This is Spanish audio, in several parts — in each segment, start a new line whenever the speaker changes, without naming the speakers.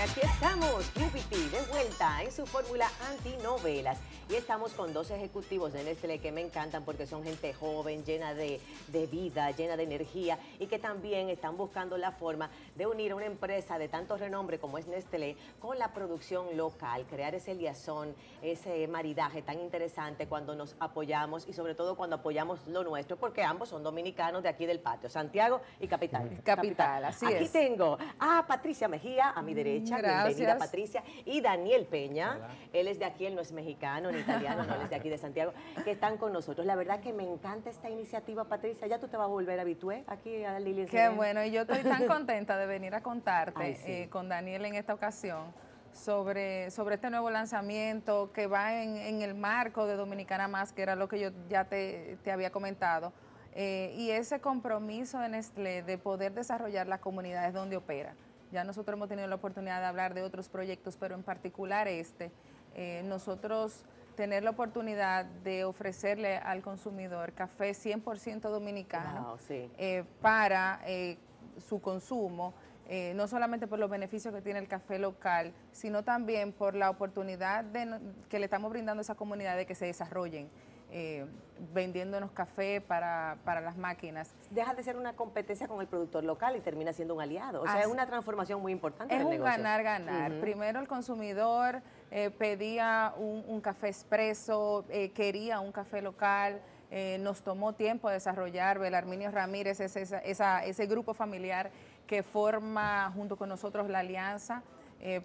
aquí estamos, QPT, de vuelta en su fórmula antinovelas. Y estamos con dos ejecutivos de Nestlé que me encantan porque son gente joven, llena de, de, vida, llena de energía y que también están buscando la forma de unir a una empresa de tanto renombre como es Nestlé con la producción local, crear ese liazón, ese maridaje tan interesante cuando nos apoyamos y sobre todo cuando apoyamos lo nuestro, porque ambos son dominicanos de aquí del patio, Santiago y Capital.
Capital, así
aquí
es.
Aquí tengo a Patricia Mejía, a mi derecha,
Gracias.
bienvenida Patricia, y Daniel Peña, él es de aquí, él no es mexicano ni no, de aquí de Santiago, que están con nosotros. La verdad que me encanta esta iniciativa, Patricia, ya tú te vas a volver habitué aquí a Lili.
Qué bueno, y yo estoy tan contenta de venir a contarte
Ay, sí.
eh, con Daniel en esta ocasión sobre, sobre este nuevo lanzamiento que va en, en el marco de Dominicana Más, que era lo que yo ya te, te había comentado, eh, y ese compromiso de Nestlé de poder desarrollar las comunidades donde opera. Ya nosotros hemos tenido la oportunidad de hablar de otros proyectos, pero en particular este, eh, nosotros tener la oportunidad de ofrecerle al consumidor café 100% dominicano
Wow, sí.
eh, para eh, su consumo, eh, no solamente por los beneficios que tiene el café local, sino también por la oportunidad de que le estamos brindando a esa comunidad de que se desarrollen, eh, vendiéndonos café para, para las máquinas.
Deja de ser una competencia con el productor local y termina siendo un aliado. O sea,
Así-
es una transformación muy importante
Es
del
un ganar-ganar. Primero el consumidor eh, pedía un, café expreso, eh, quería un café local, eh, nos tomó tiempo desarrollar, Belarminio Ramírez es esa- ese grupo familiar que forma junto con nosotros la alianza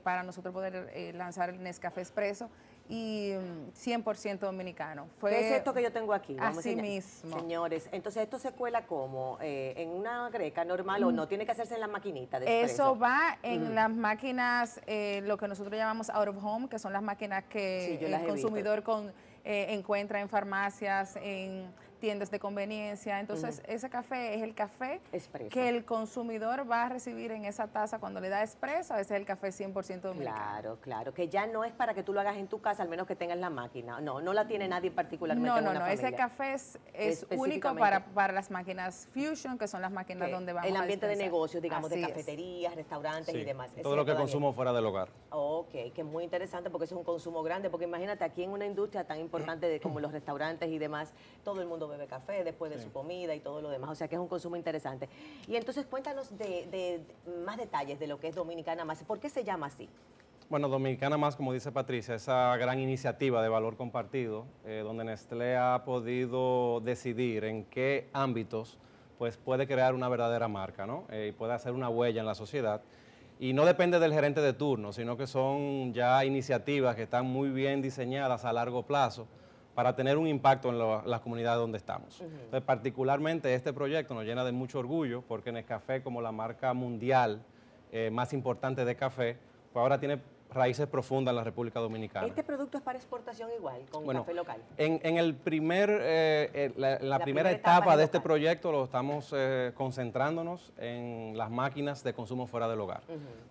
para nosotros poder lanzar el Nescafé Expreso y mm, 100% dominicano. Fue
¿Qué es esto que yo tengo aquí?
Así
a enseñar.
mismo.
Señores, entonces esto se cuela como Eh, en una greca normal o no, tiene que hacerse en la maquinita de
Mm. Eso va en las máquinas, eh, lo que nosotros llamamos out of home, que son las máquinas que
Sí, las
el consumidor con, eh, encuentra en farmacias, en tiendas de conveniencia. Entonces, ese café es el café
Expreso.
que el consumidor va a recibir en esa taza cuando le da expreso. Ese es el café 100% dominicano.
Claro, claro, que ya no es para que tú lo hagas en tu casa, al menos que tengas la máquina. No, no la tiene nadie particularmente
No,
en
no,
una
no. Ese
familia.
café es, es único para, para las máquinas Fusion, que son las máquinas
Ok,
donde vamos
El
a
ambiente de negocios, digamos, de
es.
cafeterías, restaurantes y demás. ¿Es
todo lo que
Daniel?
consumo fuera del hogar.
Ok, que es muy interesante porque eso es un consumo grande, porque imagínate aquí en una industria tan importante de, como los restaurantes y demás, todo el mundo bebe café después de su comida y todo lo demás, o sea que es un consumo interesante. Y entonces cuéntanos de, de- de más detalles de lo que es Dominicana Más, ¿por qué se llama así?
Bueno, Dominicana Más, como dice Patricia, esa gran iniciativa de valor compartido, eh, donde Nestlé ha podido decidir en qué ámbitos pues, puede crear una verdadera marca ¿no? Eh, y puede hacer una huella en la sociedad. Y no depende del gerente de turno, sino que son ya iniciativas que están muy bien diseñadas a largo plazo para tener un impacto en las comunidades donde estamos. Entonces, particularmente este proyecto nos llena de mucho orgullo porque Nescafé, como la marca mundial eh, más importante de café, pues ahora tiene raíces profundas en la República Dominicana.
¿Este producto es para exportación igual, con
Bueno,
café local?
En, en el primer, eh, eh, la, la
La
primera
primera
etapa,
etapa
de
es
este
local.
proyecto lo estamos eh, concentrándonos en las máquinas de consumo fuera del hogar.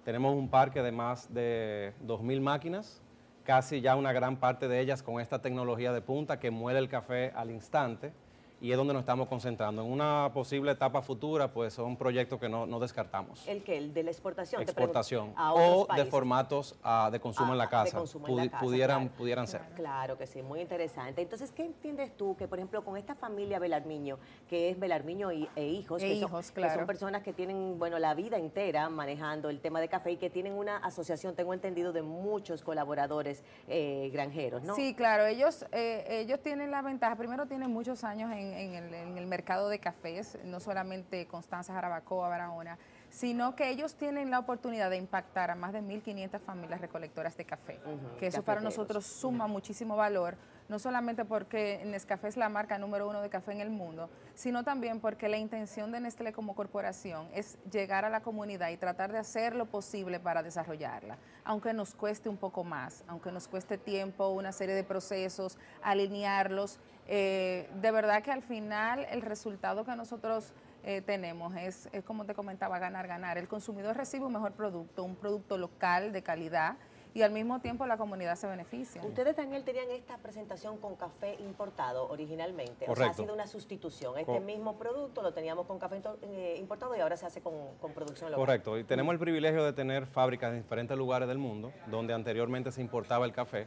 Tenemos un parque de más de 2.000 máquinas, casi ya una gran parte de ellas con esta tecnología de punta que muele el café al instante y es donde nos estamos concentrando. En una posible etapa futura, pues son proyectos que no, no descartamos.
¿El que ¿El de la exportación? Te pregunto.
Exportación
A otros
o de formatos ah, de consumo
Ah,
en la
de
casa.
consumo en la
Pudi-
casa,
pudieran,
claro.
pudieran ser.
Claro que sí, muy interesante. Entonces, ¿qué entiendes tú que, por ejemplo, con esta familia Belarmiño, que es Belarmiño y- e hijos,
E
que, son,
hijos,
que
claro.
son personas que tienen, bueno, la vida entera manejando el tema de café y que tienen una asociación, tengo entendido, de muchos colaboradores eh, granjeros, ¿no?
Sí, claro, ellos, eh, ellos tienen la ventaja, primero tienen muchos años en, en el, en el mercado de cafés, no solamente Constanza, Jarabacoa, Barahona, sino que ellos tienen la oportunidad de impactar a más de 1.500 familias recolectoras de café, que eso para nosotros suma muchísimo valor, no solamente porque Nescafé es la marca número uno de café en el mundo, sino también porque la intención de Nestlé como corporación es llegar a la comunidad y tratar de hacer lo posible para desarrollarla, aunque nos cueste un poco más, aunque nos cueste tiempo, una serie de procesos, alinearlos. Eh, de verdad que al final el resultado que nosotros eh, tenemos es, es, como te comentaba, ganar, ganar. El consumidor recibe un mejor producto, un producto local de calidad y al mismo tiempo la comunidad se beneficia.
Ustedes, Daniel, tenían esta presentación con café importado originalmente.
Correcto.
O sea, ha sido una sustitución. Este
Co-
mismo producto lo teníamos con café eh, importado y ahora se hace con, con producción local.
Correcto, y tenemos el privilegio de tener fábricas en diferentes lugares del mundo, donde anteriormente se importaba el café,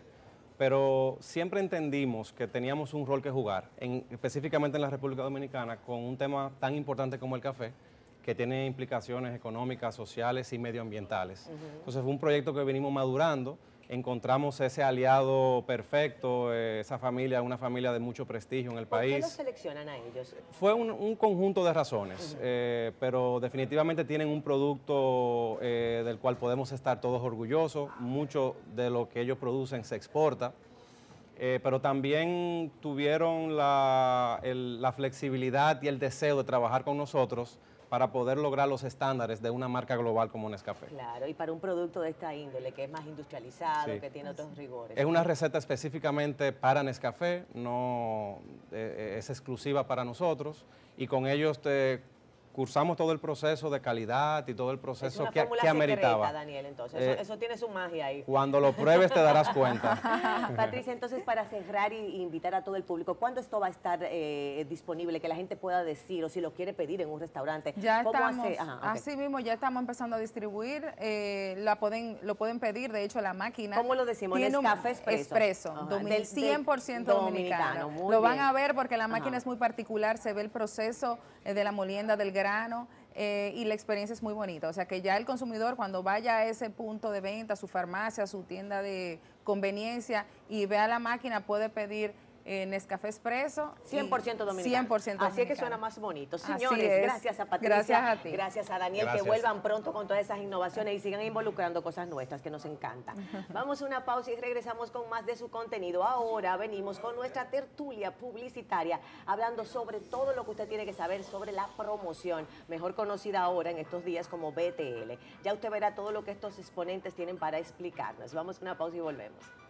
pero siempre entendimos que teníamos un rol que jugar, en- específicamente en la República Dominicana, con un tema tan importante como el café, que tiene implicaciones económicas, sociales y medioambientales. Entonces fue un proyecto que venimos madurando, encontramos ese aliado perfecto, eh, esa familia, una familia de mucho prestigio en el
¿Por qué
país.
los seleccionan a ellos?
Fue un, un conjunto de razones, eh, pero definitivamente tienen un producto eh, del cual podemos estar todos orgullosos. Mucho de lo que ellos producen se exporta, eh, pero también tuvieron la, el- la flexibilidad y el deseo de trabajar con nosotros para poder lograr los estándares de una marca global como Nescafé.
Claro, y para un producto de esta índole, que es más industrializado,
Sí.
que tiene otros rigores.
Es una receta específicamente para Nescafé, no eh, es exclusiva para nosotros y con ellos te cursamos todo el proceso de calidad y todo el
Es
proceso
una
que, que ameritaba.
secreta, Daniel, entonces.
Eh,
eso, eso tiene su magia ahí.
Cuando lo pruebes te darás cuenta.
Patricia, entonces para cerrar y y invitar a todo el público, ¿cuándo esto va a estar eh, disponible? Que la gente pueda decir o si lo quiere pedir en un restaurante.
Ya
¿Cómo
estamos,
hace? Ajá, ok.
así mismo ya estamos empezando a distribuir, eh, la pueden, lo pueden pedir, de hecho la máquina.
¿Cómo lo decimos?
tiene un-
Nescafé Expreso.
Expreso,
Ajá, del- del
100%
dominicano,
Lo van
bien.
a ver porque la máquina
Ajá.
es muy particular, se ve el proceso eh, de la molienda del eh, y la experiencia es muy bonita, o sea que ya el consumidor cuando vaya a ese punto de venta, su farmacia, su tienda de conveniencia y vea la máquina puede pedir eh, Nescafé Expreso. y
100% dominicano.
100%
Así es que suena más bonito. Señores,
es.
gracias a Patricia.
Gracias a ti.
Gracias a Daniel.
Gracias.
Que vuelvan pronto con todas esas innovaciones y sigan involucrando cosas nuestras que nos encantan. Vamos a una pausa y regresamos con más de su contenido. Ahora venimos con nuestra tertulia publicitaria hablando sobre todo lo que usted tiene que saber sobre la promoción, mejor conocida ahora en estos días como BTL. Ya usted verá todo lo que estos exponentes tienen para explicarnos. Vamos a una pausa y volvemos.